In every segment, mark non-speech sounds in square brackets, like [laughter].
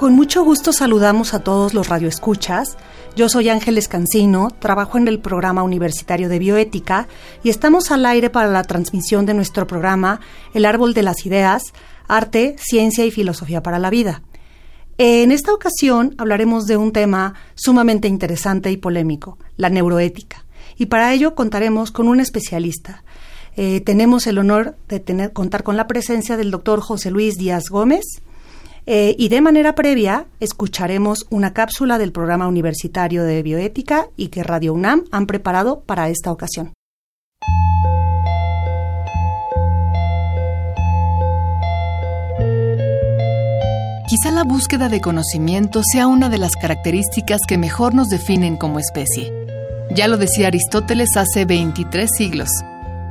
Con mucho gusto saludamos a todos los radioescuchas. Yo soy Ángeles Cancino, trabajo en el programa universitario de bioética y estamos al aire para la transmisión de nuestro programa El Árbol de las Ideas, Arte, Ciencia y Filosofía para la Vida. En esta ocasión hablaremos de un tema sumamente interesante y polémico, la neuroética. Y para ello contaremos con un especialista. Eh, tenemos el honor de tener, contar con la presencia del doctor José Luis Díaz Gómez, eh, y de manera previa escucharemos una cápsula del programa universitario de bioética y que Radio UNAM han preparado para esta ocasión. Quizá la búsqueda de conocimiento sea una de las características que mejor nos definen como especie. Ya lo decía Aristóteles hace 23 siglos.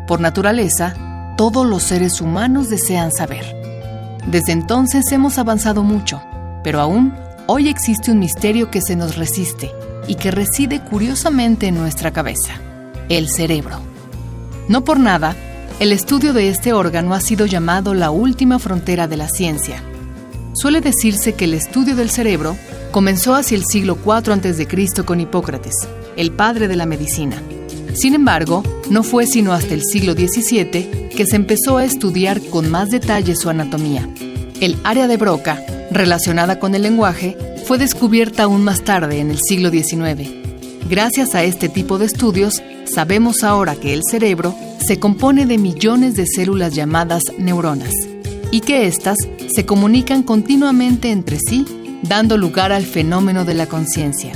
Por naturaleza, todos los seres humanos desean saber. Desde entonces hemos avanzado mucho, pero aún hoy existe un misterio que se nos resiste y que reside curiosamente en nuestra cabeza, el cerebro. No por nada, el estudio de este órgano ha sido llamado la última frontera de la ciencia. Suele decirse que el estudio del cerebro comenzó hacia el siglo IV a.C. con Hipócrates, el padre de la medicina. Sin embargo, no fue sino hasta el siglo XVII que se empezó a estudiar con más detalle su anatomía. El área de Broca, relacionada con el lenguaje, fue descubierta aún más tarde, en el siglo XIX. Gracias a este tipo de estudios, sabemos ahora que el cerebro se compone de millones de células llamadas neuronas y que éstas se comunican continuamente entre sí, dando lugar al fenómeno de la conciencia.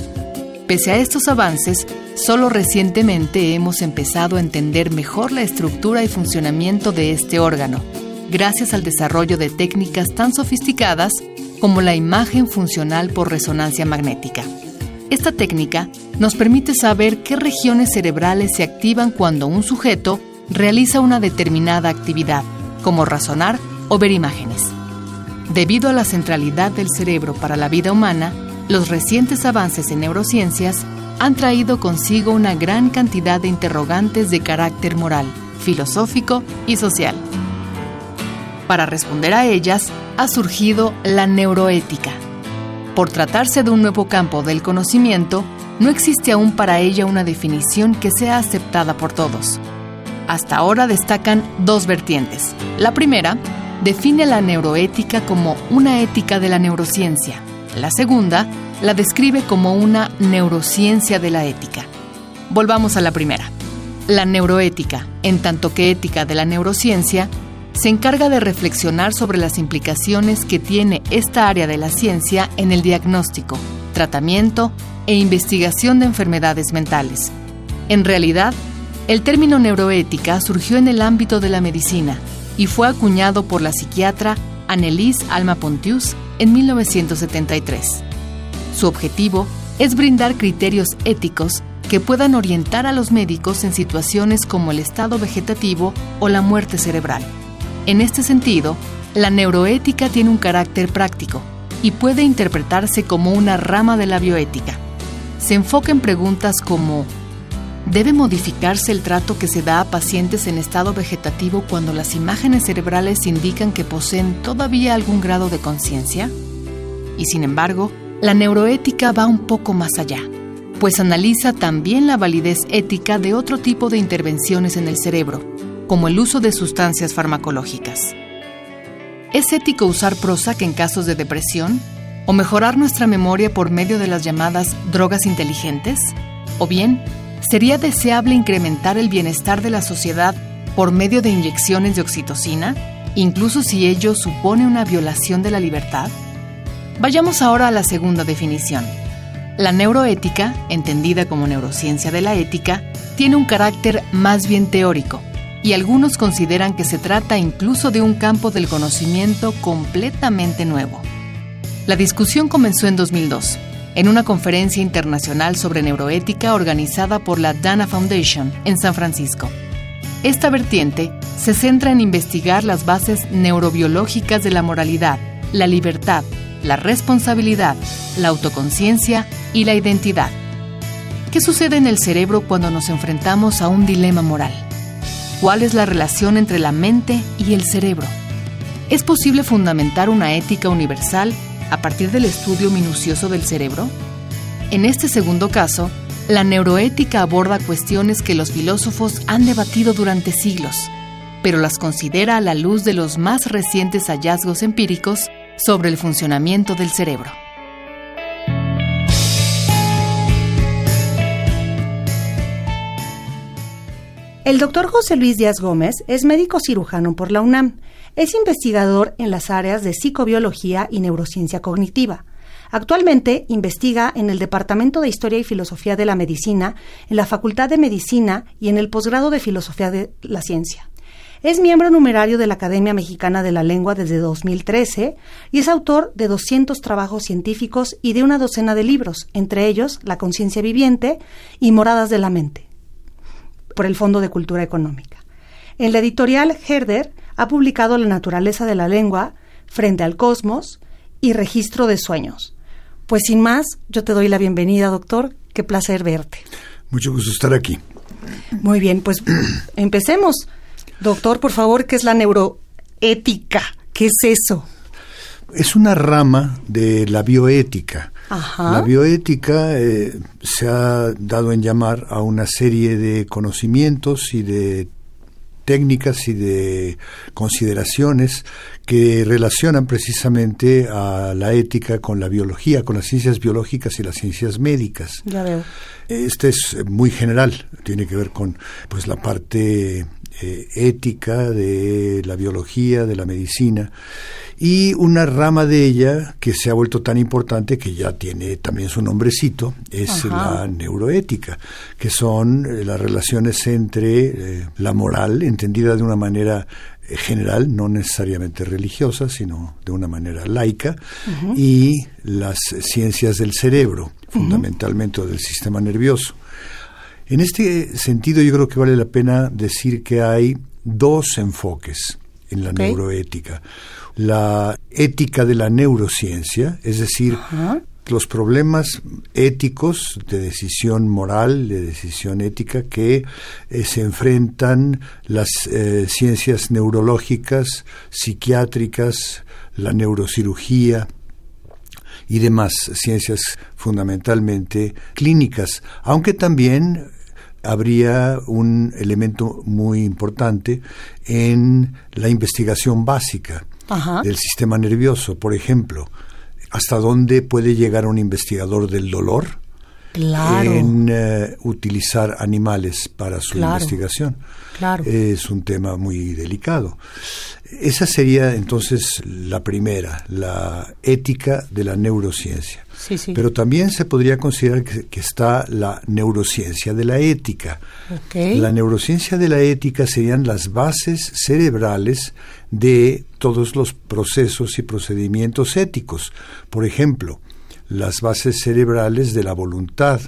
Pese a estos avances, solo recientemente hemos empezado a entender mejor la estructura y funcionamiento de este órgano, gracias al desarrollo de técnicas tan sofisticadas como la imagen funcional por resonancia magnética. Esta técnica nos permite saber qué regiones cerebrales se activan cuando un sujeto realiza una determinada actividad, como razonar o ver imágenes. Debido a la centralidad del cerebro para la vida humana, los recientes avances en neurociencias han traído consigo una gran cantidad de interrogantes de carácter moral, filosófico y social. Para responder a ellas ha surgido la neuroética. Por tratarse de un nuevo campo del conocimiento, no existe aún para ella una definición que sea aceptada por todos. Hasta ahora destacan dos vertientes. La primera define la neuroética como una ética de la neurociencia. La segunda la describe como una neurociencia de la ética. Volvamos a la primera. La neuroética, en tanto que ética de la neurociencia, se encarga de reflexionar sobre las implicaciones que tiene esta área de la ciencia en el diagnóstico, tratamiento e investigación de enfermedades mentales. En realidad, el término neuroética surgió en el ámbito de la medicina y fue acuñado por la psiquiatra Annelise Alma Pontius en 1973. Su objetivo es brindar criterios éticos que puedan orientar a los médicos en situaciones como el estado vegetativo o la muerte cerebral. En este sentido, la neuroética tiene un carácter práctico y puede interpretarse como una rama de la bioética. Se enfoca en preguntas como ¿Debe modificarse el trato que se da a pacientes en estado vegetativo cuando las imágenes cerebrales indican que poseen todavía algún grado de conciencia? Y sin embargo, la neuroética va un poco más allá, pues analiza también la validez ética de otro tipo de intervenciones en el cerebro, como el uso de sustancias farmacológicas. ¿Es ético usar Prozac en casos de depresión? ¿O mejorar nuestra memoria por medio de las llamadas drogas inteligentes? ¿O bien, sería deseable incrementar el bienestar de la sociedad por medio de inyecciones de oxitocina, incluso si ello supone una violación de la libertad? Vayamos ahora a la segunda definición. La neuroética, entendida como neurociencia de la ética, tiene un carácter más bien teórico, y algunos consideran que se trata incluso de un campo del conocimiento completamente nuevo. La discusión comenzó en 2002, en una conferencia internacional sobre neuroética organizada por la Dana Foundation en San Francisco. Esta vertiente se centra en investigar las bases neurobiológicas de la moralidad, la libertad, la responsabilidad, la autoconciencia y la identidad. ¿Qué sucede en el cerebro cuando nos enfrentamos a un dilema moral? ¿Cuál es la relación entre la mente y el cerebro? ¿Es posible fundamentar una ética universal a partir del estudio minucioso del cerebro? En este segundo caso, la neuroética aborda cuestiones que los filósofos han debatido durante siglos, pero las considera a la luz de los más recientes hallazgos empíricos sobre el funcionamiento del cerebro. El doctor José Luis Díaz Gómez es médico cirujano por la UNAM. Es investigador en las áreas de psicobiología y neurociencia cognitiva. Actualmente investiga en el Departamento de Historia y Filosofía de la Medicina, en la Facultad de Medicina y en el posgrado de Filosofía de la Ciencia. Es miembro numerario de la Academia Mexicana de la Lengua desde 2013 y es autor de 200 trabajos científicos y de una docena de libros, entre ellos La conciencia viviente y Moradas de la mente, por el Fondo de Cultura Económica. En la editorial Herder ha publicado La naturaleza de la lengua, Frente al cosmos y Registro de sueños. Pues sin más, yo te doy la bienvenida, doctor. Qué placer verte. Mucho gusto estar aquí. Muy bien, pues [clears throat] empecemos. Doctor, por favor, ¿qué es la neuroética? ¿Qué es eso? Es una rama de la bioética. La bioética eh, se ha dado en llamar a una serie de conocimientos y de técnicas y de consideraciones que relacionan precisamente a la ética con la biología, con las ciencias biológicas y las ciencias médicas. Ya veo. Este es muy general, tiene que ver con pues la parte eh, ética de la biología, de la medicina, y una rama de ella que se ha vuelto tan importante que ya tiene también su nombrecito, es la neuroética, que son eh, las relaciones entre eh, la moral, entendida de una manera general, no necesariamente religiosa, sino de una manera laica, y las ciencias del cerebro, fundamentalmente del sistema nervioso. En este sentido, yo creo que vale la pena decir que hay dos enfoques en la neuroética. La ética de la neurociencia, es decir, los problemas éticos de decisión moral, de decisión ética que eh, se enfrentan las eh, ciencias neurológicas, psiquiátricas, la neurocirugía, y demás ciencias fundamentalmente clínicas, aunque también habría un elemento muy importante en la investigación básica del sistema nervioso, por ejemplo, hasta dónde puede llegar un investigador del dolor en eh, utilizar animales para su investigación. Es un tema muy delicado. Esa sería entonces la primera, la ética de la neurociencia. Pero también se podría considerar que, está la neurociencia de la ética. La neurociencia de la ética serían las bases cerebrales de todos los procesos y procedimientos éticos. Por ejemplo, las bases cerebrales de la voluntad,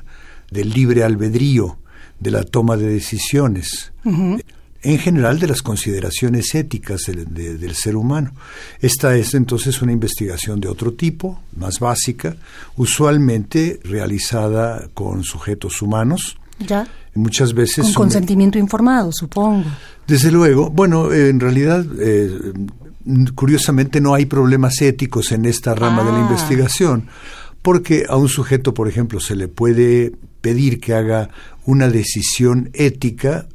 del libre albedrío, de la toma de decisiones en general de las consideraciones éticas del, ser humano. Esta es entonces una investigación de otro tipo, más básica, usualmente realizada con sujetos humanos. Ya. Muchas veces. Con consentimiento informado, supongo. Desde luego. Bueno, en realidad. Eh, curiosamente no hay problemas éticos en esta rama de la ah. investigación, porque a un sujeto, por ejemplo, se le puede pedir que haga una decisión ética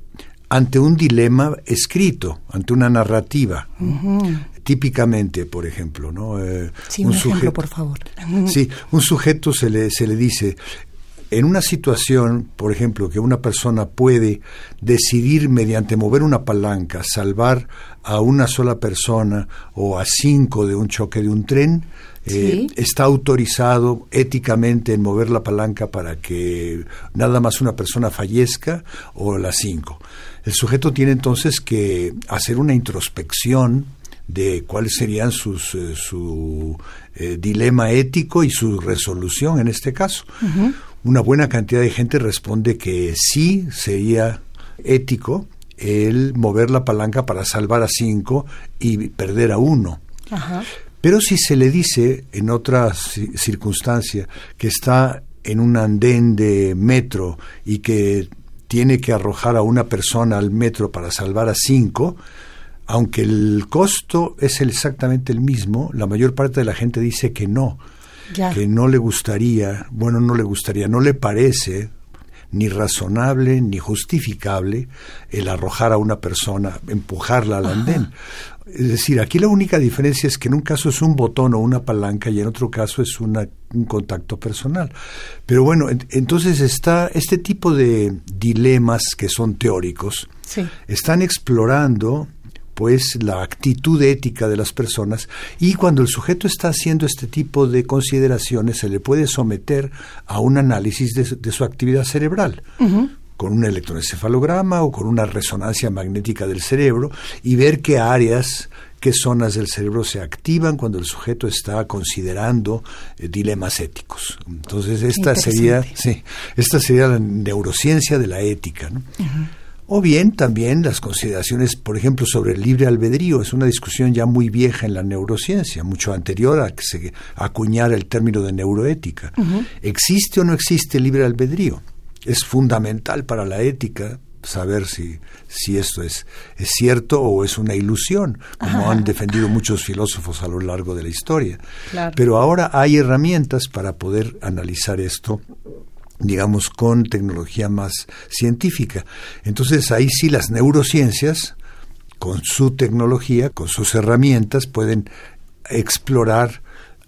ante un dilema escrito, ante una narrativa. Típicamente, por ejemplo, ¿no? Eh, sí, un, ejemplo, por favor. [laughs] Sí, un sujeto se le, se le dice, en una situación, por ejemplo, que una persona puede decidir mediante mover una palanca salvar a una sola persona o a cinco de un choque de un tren, eh, está autorizado éticamente en mover la palanca para que nada más una persona fallezca o las cinco. El sujeto tiene entonces que hacer una introspección de cuáles serían sus, eh, su eh, dilema ético y su resolución en este caso. Una buena cantidad de gente responde que sí sería ético el mover la palanca para salvar a cinco y perder a uno. Pero si se le dice en otra circunstancia que está en un andén de metro y que tiene que arrojar a una persona al metro para salvar a cinco, aunque el costo es exactamente el mismo, la mayor parte de la gente dice que no, que no le gustaría, bueno, no le gustaría, no le parece ni razonable ni justificable el arrojar a una persona, empujarla al andén. Es decir, aquí la única diferencia es que en un caso es un botón o una palanca y en otro caso es un contacto personal. Pero bueno, entonces está este tipo de dilemas que son teóricos, están explorando pues la actitud ética de las personas y cuando el sujeto está haciendo este tipo de consideraciones se le puede someter a un análisis de, su actividad cerebral. Con un electroencefalograma o con una resonancia magnética del cerebro y ver qué áreas, qué zonas del cerebro se activan cuando el sujeto está considerando eh, dilemas éticos. Entonces esta sería, sí, esta sería la neurociencia de la ética. ¿no? O bien también las consideraciones, por ejemplo, sobre el libre albedrío. Es una discusión ya muy vieja en la neurociencia, mucho anterior a que se acuñara el término de neuroética. ¿Existe o no existe el libre albedrío? Es fundamental para la ética saber si, si esto es, es cierto o es una ilusión, como han defendido muchos filósofos a lo largo de la historia. Pero ahora hay herramientas para poder analizar esto digamos, con tecnología más científica. Entonces ahí sí las neurociencias, con su tecnología, con sus herramientas, pueden explorar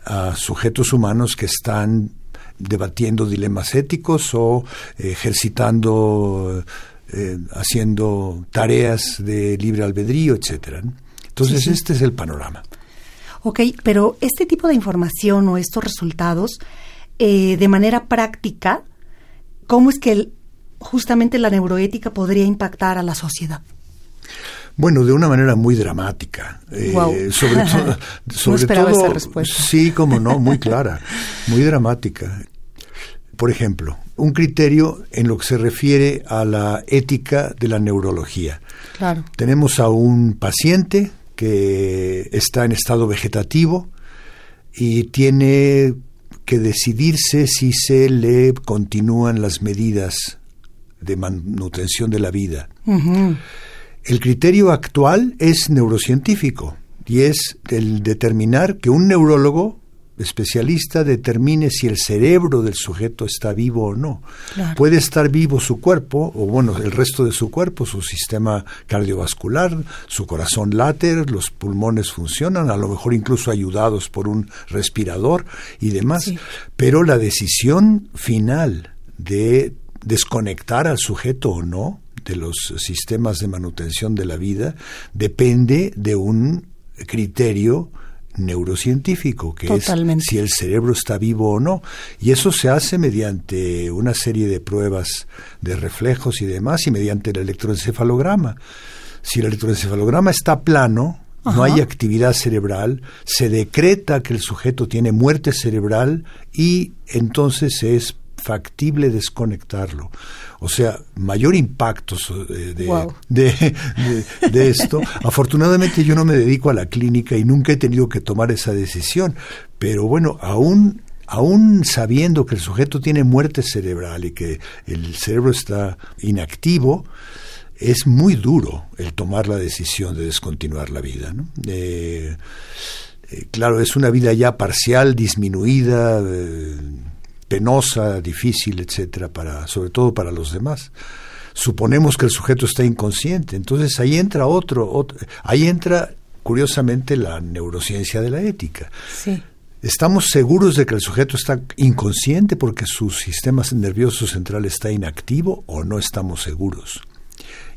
a sujetos humanos que están debatiendo dilemas éticos o ejercitando, eh, haciendo tareas de libre albedrío, etcétera. Entonces este es el panorama. Ok, pero este tipo de información o estos resultados, eh, de manera práctica, ¿Cómo es que justamente la neuroética podría impactar a la sociedad? Bueno, de una manera muy dramática. Eh, sobre, [laughs] sobre todo, esa respuesta. Sí, como no, muy clara, muy dramática. Por ejemplo, un criterio en lo que se refiere a la ética de la neurología. Claro. Tenemos a un paciente que está en estado vegetativo y tiene que decidirse si se le continúan las medidas de manutención de la vida. El criterio actual es neurocientífico y es el determinar que un neurólogo especialista determine si el cerebro del sujeto está vivo o no. Puede estar vivo su cuerpo, o bueno, el resto de su cuerpo, su sistema cardiovascular, su corazón late, los pulmones funcionan, a lo mejor incluso ayudados por un respirador y demás. Pero la decisión final de desconectar al sujeto o no de los sistemas de manutención de la vida depende de un criterio neurocientífico, que es si el cerebro está vivo o no. Y eso se hace mediante una serie de pruebas de reflejos y demás, y mediante el electroencefalograma. Si el electroencefalograma está plano, no hay actividad cerebral, se decreta que el sujeto tiene muerte cerebral y entonces es factible desconectarlo. O sea, mayor impacto eh, de, de, esto. [laughs] Afortunadamente yo no me dedico a la clínica y nunca he tenido que tomar esa decisión, pero bueno, aún aún sabiendo que el sujeto tiene muerte cerebral y que el cerebro está inactivo, es muy duro el tomar la decisión de descontinuar la vida. Eh, eh, claro, es una vida ya parcial, disminuida penosa, difícil, etcétera, para, sobre todo para los demás. Suponemos que el sujeto está inconsciente, entonces ahí entra otro, ahí entra curiosamente la neurociencia de la ética. Sí. Estamos seguros de que el sujeto está inconsciente porque su sistema nervioso central está inactivo o no estamos seguros.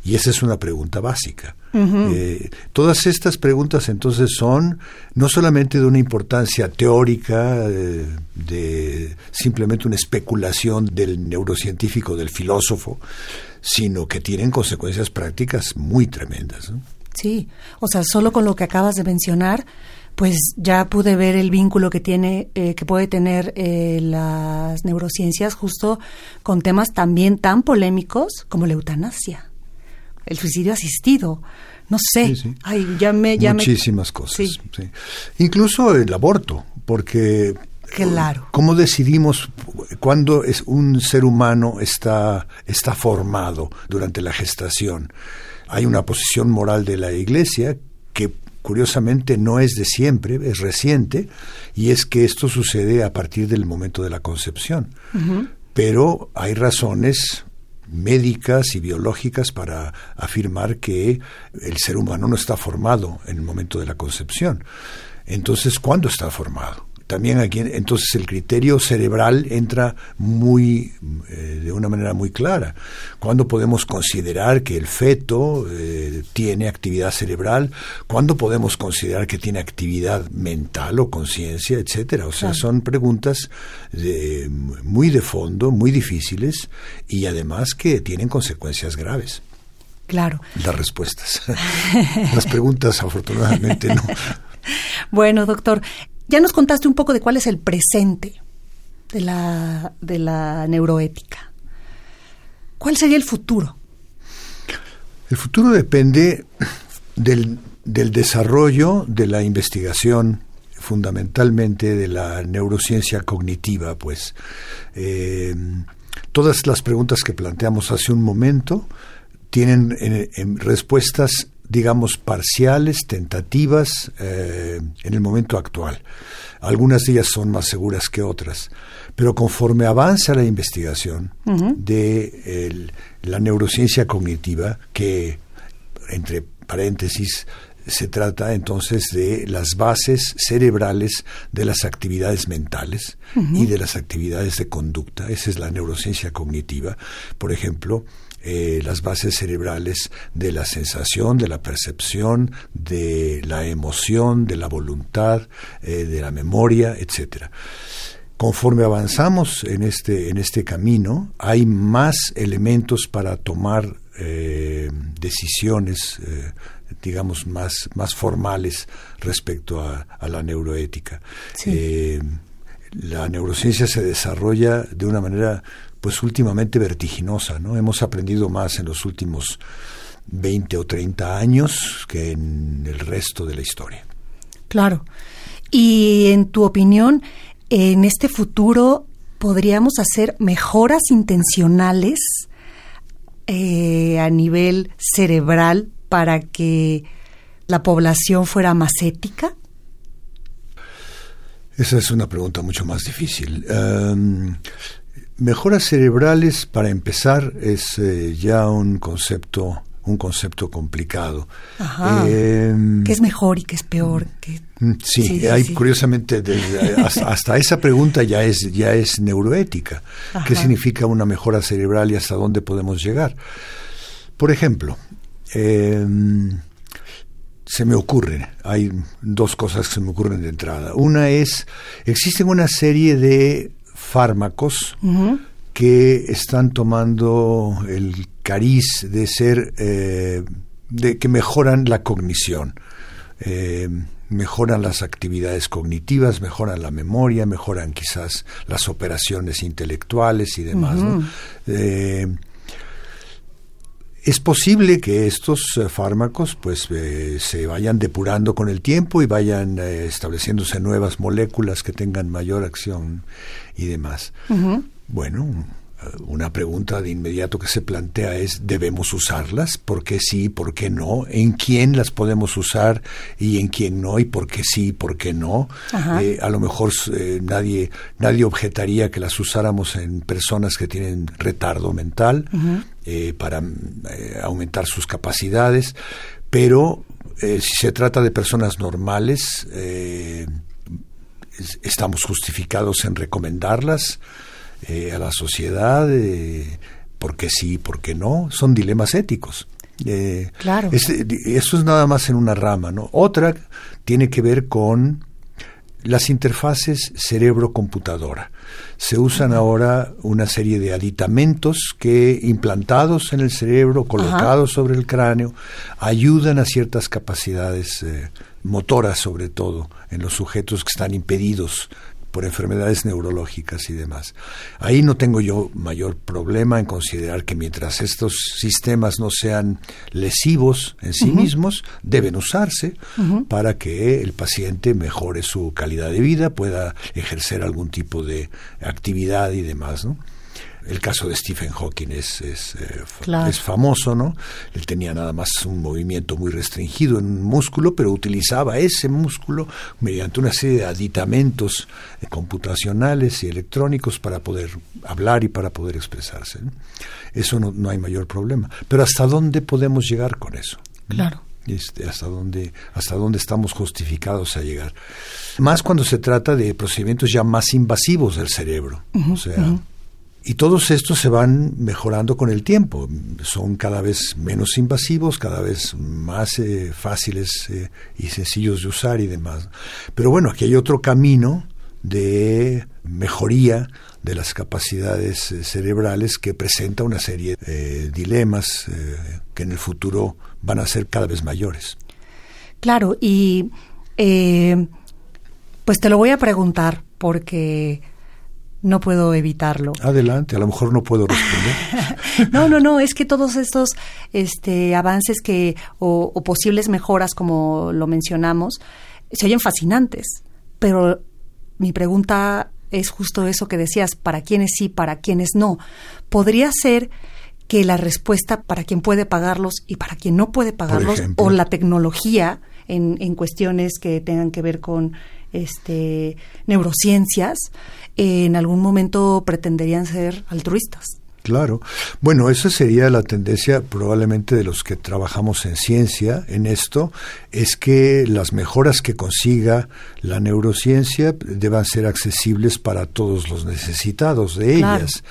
Y esa es una pregunta básica. Eh, todas estas preguntas entonces son no solamente de una importancia teórica, eh, de simplemente una especulación del neurocientífico, del filósofo, sino que tienen consecuencias prácticas muy tremendas. Sí, o sea, solo con lo que acabas de mencionar, pues ya pude ver el vínculo que tiene, eh, que puede tener eh, las neurociencias justo con temas también tan polémicos como la eutanasia, el suicidio asistido. No sé, Ay, ya me, ya muchísimas cosas. Incluso el aborto, porque Claro. ¿Cómo decidimos cuándo es un ser humano está, está formado durante la gestación? Hay una posición moral de la Iglesia que curiosamente no es de siempre, es reciente, y es que esto sucede a partir del momento de la concepción. Pero hay razones médicas y biológicas para afirmar que el ser humano no está formado en el momento de la concepción. Entonces, ¿cuándo está formado? También aquí entonces el criterio cerebral entra muy eh, de una manera muy clara cuándo podemos considerar que el feto eh, tiene actividad cerebral cuándo podemos considerar que tiene actividad mental o conciencia etcétera o sea son preguntas muy de fondo muy difíciles y además que tienen consecuencias graves Claro. Las respuestas. [laughs] Las preguntas, afortunadamente, no. [laughs] Bueno, doctor, ya nos contaste un poco de cuál es el presente de la, de la neuroética. ¿Cuál sería el futuro? El futuro depende del, desarrollo de la investigación fundamentalmente de la neurociencia cognitiva, pues eh, todas las preguntas que planteamos hace un momento tienen respuestas digamos, parciales, tentativas eh, en el momento actual. Algunas de ellas son más seguras que otras. Pero conforme avanza la investigación de la neurociencia cognitiva, que, entre paréntesis, se trata entonces de las bases cerebrales de las actividades mentales y de las actividades de conducta. Esa es la neurociencia cognitiva. Por ejemplo, eh, las bases cerebrales de la sensación, de la percepción, de la emoción, de la voluntad, eh, de la memoria, etcétera. Conforme avanzamos en este, en este camino, hay más elementos para tomar eh, decisiones, digamos, más, más formales respecto a, la neuroética. la neurociencia se desarrolla de una manera pues últimamente vertiginosa, ¿no? Hemos aprendido más en los últimos 20 o 30 años que en el resto de la historia. Claro. Y en tu opinión, en este futuro podríamos hacer mejoras intencionales eh, a nivel cerebral para que la población fuera más ética? Esa es una pregunta mucho más difícil. Em, Mejoras cerebrales, para empezar, es eh, ya un concepto un concepto complicado. Em, ¿Qué es mejor y qué es peor? Mm, sí, hay curiosamente [laughs] hasta, esa pregunta ya es ya es neuroética. ¿Qué significa una mejora cerebral y hasta dónde podemos llegar? Por ejemplo, em, se me ocurren, hay dos cosas que se me ocurren de entrada. Una es, existen una serie de fármacos que están tomando el cariz de ser, eh, de que mejoran la cognición. Eh, mejoran las actividades cognitivas, mejoran la memoria, mejoran quizás las operaciones intelectuales y demás. Es posible que estos eh, fármacos pues eh, se vayan depurando con el tiempo y vayan eh, estableciéndose nuevas moléculas que tengan mayor acción y demás. Bueno, una pregunta de inmediato que se plantea es, ¿debemos usarlas? ¿Por qué sí? ¿Por qué no? ¿En quién las podemos usar y en quién no? ¿Y por qué sí? ¿Por qué no? Eh, a lo mejor eh, nadie, nadie objetaría que las usáramos en personas que tienen retardo mental eh, para aumentar sus capacidades, pero si se trata de personas normales, estamos justificados en recomendarlas eh, a la sociedad, eh, porque sí, porque no, son dilemas éticos. Eh, claro. eso es nada más en una rama, ¿no? Otra tiene que ver con las interfaces cerebro-computadora. Se usan ahora una serie de aditamentos que, implantados en el cerebro, colocados sobre el cráneo, ayudan a ciertas capacidades eh, motoras, sobre todo, en los sujetos que están impedidos por enfermedades neurológicas y demás. Ahí no tengo yo mayor problema en considerar que mientras estos sistemas no sean lesivos en sí mismos, deben usarse para que el paciente mejore su calidad de vida, pueda ejercer algún tipo de actividad y demás, ¿no? El caso de Stephen Hawking es, es, eh, es, famoso, ¿no? Él tenía nada más un movimiento muy restringido en un músculo, pero utilizaba ese músculo mediante una serie de aditamentos eh, computacionales y electrónicos para poder hablar y para poder expresarse. Eso no, no hay mayor problema. Pero ¿hasta dónde podemos llegar con eso? Claro. Este, hasta dónde hasta dónde estamos justificados a llegar más cuando se trata de procedimientos ya más invasivos del cerebro o sea y todos estos se van mejorando con el tiempo. Son cada vez menos invasivos, cada vez más eh, fáciles eh, y sencillos de usar y demás. Pero bueno, aquí hay otro camino de mejoría de las capacidades eh, cerebrales que presenta una serie de dilemas que en el futuro van a ser cada vez mayores. Claro, y pues te lo voy a preguntar porque no puedo evitarlo. Adelante, a lo mejor no puedo responder. [laughs] no, no, no, es que todos estos este, avances que o, posibles mejoras, como lo mencionamos, se oyen fascinantes, pero mi pregunta es justo eso que decías, para quiénes sí, para quiénes no. ¿Podría ser que la respuesta para quien puede pagarlos y para quien no puede pagarlos, o la tecnología en, en cuestiones que tengan que ver con este, neurociencias, en algún momento pretenderían ser altruistas. Claro. Bueno, esa sería la tendencia probablemente de los que trabajamos en ciencia, en esto, es que las mejoras que consiga la neurociencia deban ser accesibles para todos los necesitados de ellas.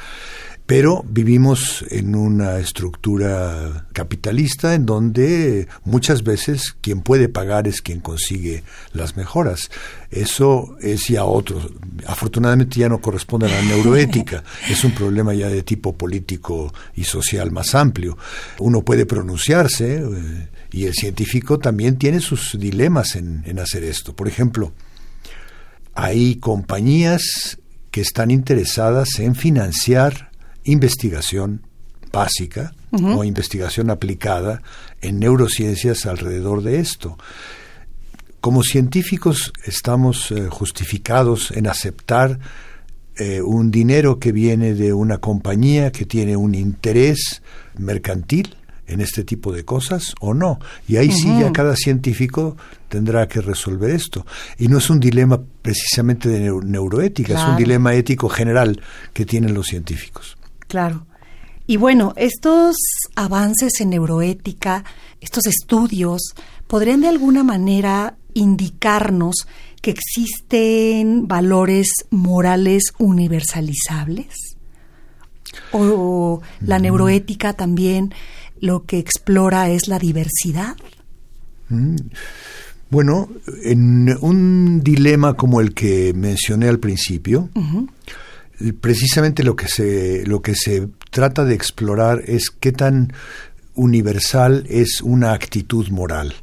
Pero vivimos en una estructura capitalista en donde muchas veces quien puede pagar es quien consigue las mejoras. Eso es ya otro. Afortunadamente ya no corresponde a la neuroética. [laughs] es un problema ya de tipo político y social más amplio. Uno puede pronunciarse eh, y el científico también tiene sus dilemas en, en hacer esto. Por ejemplo, hay compañías que están interesadas en financiar investigación básica o investigación aplicada en neurociencias alrededor de esto. Como científicos estamos eh, justificados en aceptar eh, un dinero que viene de una compañía que tiene un interés mercantil en este tipo de cosas o no. Y ahí sí ya cada científico tendrá que resolver esto. Y no es un dilema precisamente de neuroética, es un dilema ético general que tienen los científicos. Claro. Y bueno, estos avances en neuroética, estos estudios, ¿podrían de alguna manera indicarnos que existen valores morales universalizables? ¿O la mm. neuroética también lo que explora es la diversidad? Mm. Bueno, en un dilema como el que mencioné al principio, precisamente lo que se lo que se trata de explorar es qué tan universal es una actitud moral.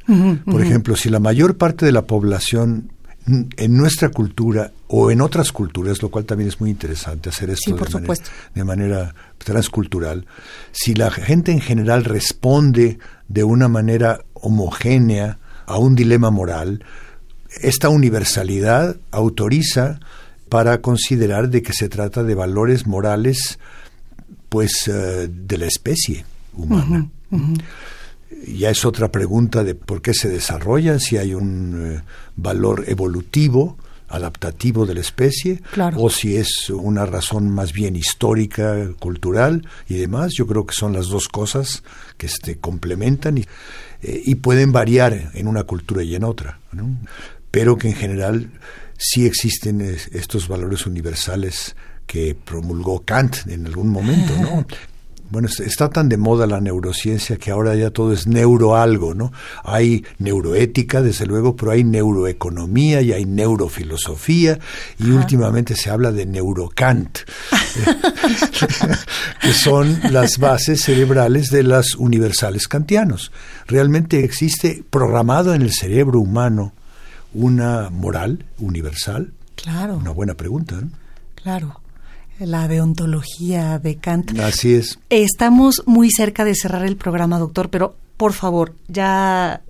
Por ejemplo, si la mayor parte de la población en nuestra cultura o en otras culturas, lo cual también es muy interesante hacer esto de, manera, de, manera, transcultural, si la gente en general responde de una manera homogénea a un dilema moral, esta universalidad autoriza para considerar de que se trata de valores morales pues eh, de la especie humana. Ya es otra pregunta de por qué se desarrollan, si hay un eh, valor evolutivo, adaptativo de la especie, o si es una razón más bien histórica, cultural y demás. Yo creo que son las dos cosas que se este, complementan y, eh, y, pueden variar en una cultura y en otra, pero que en general sí existen estos valores universales que promulgó Kant en algún momento, ¿no? [laughs] Bueno, está tan de moda la neurociencia que ahora ya todo es neuroalgo, ¿no? Hay neuroética, desde luego, pero hay neuroeconomía y hay neurofilosofía y últimamente se habla de neurocant, [laughs] que son las bases cerebrales de las universales kantianos. Realmente existe programado en el cerebro humano una moral universal. Claro. Una buena pregunta, ¿no? Claro la deontología de Kant. Así es. Estamos muy cerca de cerrar el programa, doctor, pero por favor, ya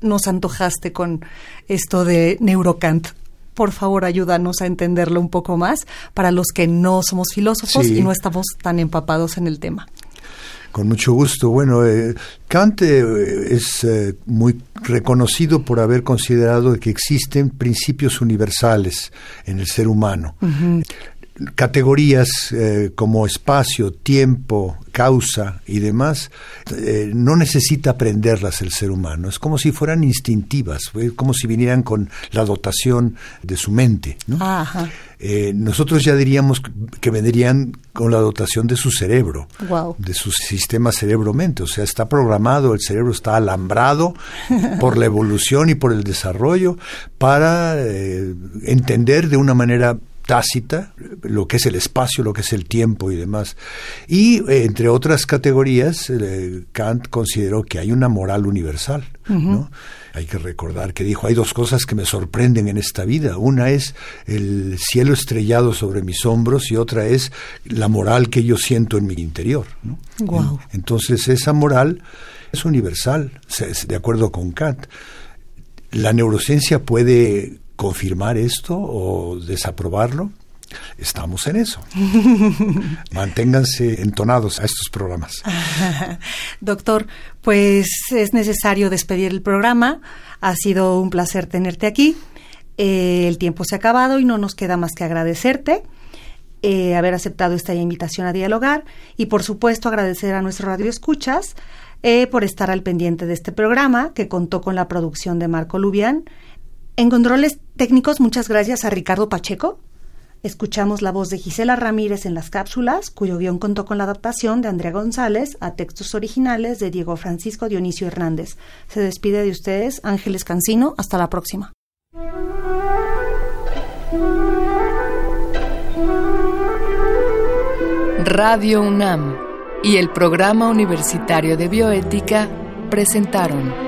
nos antojaste con esto de Neurokant. Por favor, ayúdanos a entenderlo un poco más para los que no somos filósofos y no estamos tan empapados en el tema. Con mucho gusto. Bueno, eh, Kant eh, es eh, muy reconocido por haber considerado que existen principios universales en el ser humano categorías eh, como espacio, tiempo, causa y demás, eh, no necesita aprenderlas el ser humano. Es como si fueran instintivas, como si vinieran con la dotación de su mente. Eh, nosotros ya diríamos que vendrían con la dotación de su cerebro, de su sistema cerebro-mente. O sea, está programado, el cerebro está alambrado [laughs] por la evolución y por el desarrollo para entender de una manera tácita, lo que es el espacio, lo que es el tiempo y demás. Y eh, entre otras categorías, eh, Kant consideró que hay una moral universal. ¿no? Hay que recordar que dijo, hay dos cosas que me sorprenden en esta vida. Una es el cielo estrellado sobre mis hombros y otra es la moral que yo siento en mi interior. ¿no? Entonces esa moral es universal, de acuerdo con Kant. La neurociencia puede confirmar esto o desaprobarlo. Estamos en eso. [laughs] Manténganse entonados a estos programas. [laughs] Doctor, pues es necesario despedir el programa. Ha sido un placer tenerte aquí. Eh, el tiempo se ha acabado y no nos queda más que agradecerte. Eh, haber aceptado esta invitación a dialogar y por supuesto agradecer a nuestro radio escuchas eh, por estar al pendiente de este programa que contó con la producción de Marco Lubián en controles técnicos, muchas gracias a Ricardo Pacheco. Escuchamos la voz de Gisela Ramírez en las cápsulas, cuyo guion contó con la adaptación de Andrea González a textos originales de Diego Francisco Dionisio Hernández. Se despide de ustedes Ángeles Cancino. Hasta la próxima. Radio UNAM y el Programa Universitario de Bioética presentaron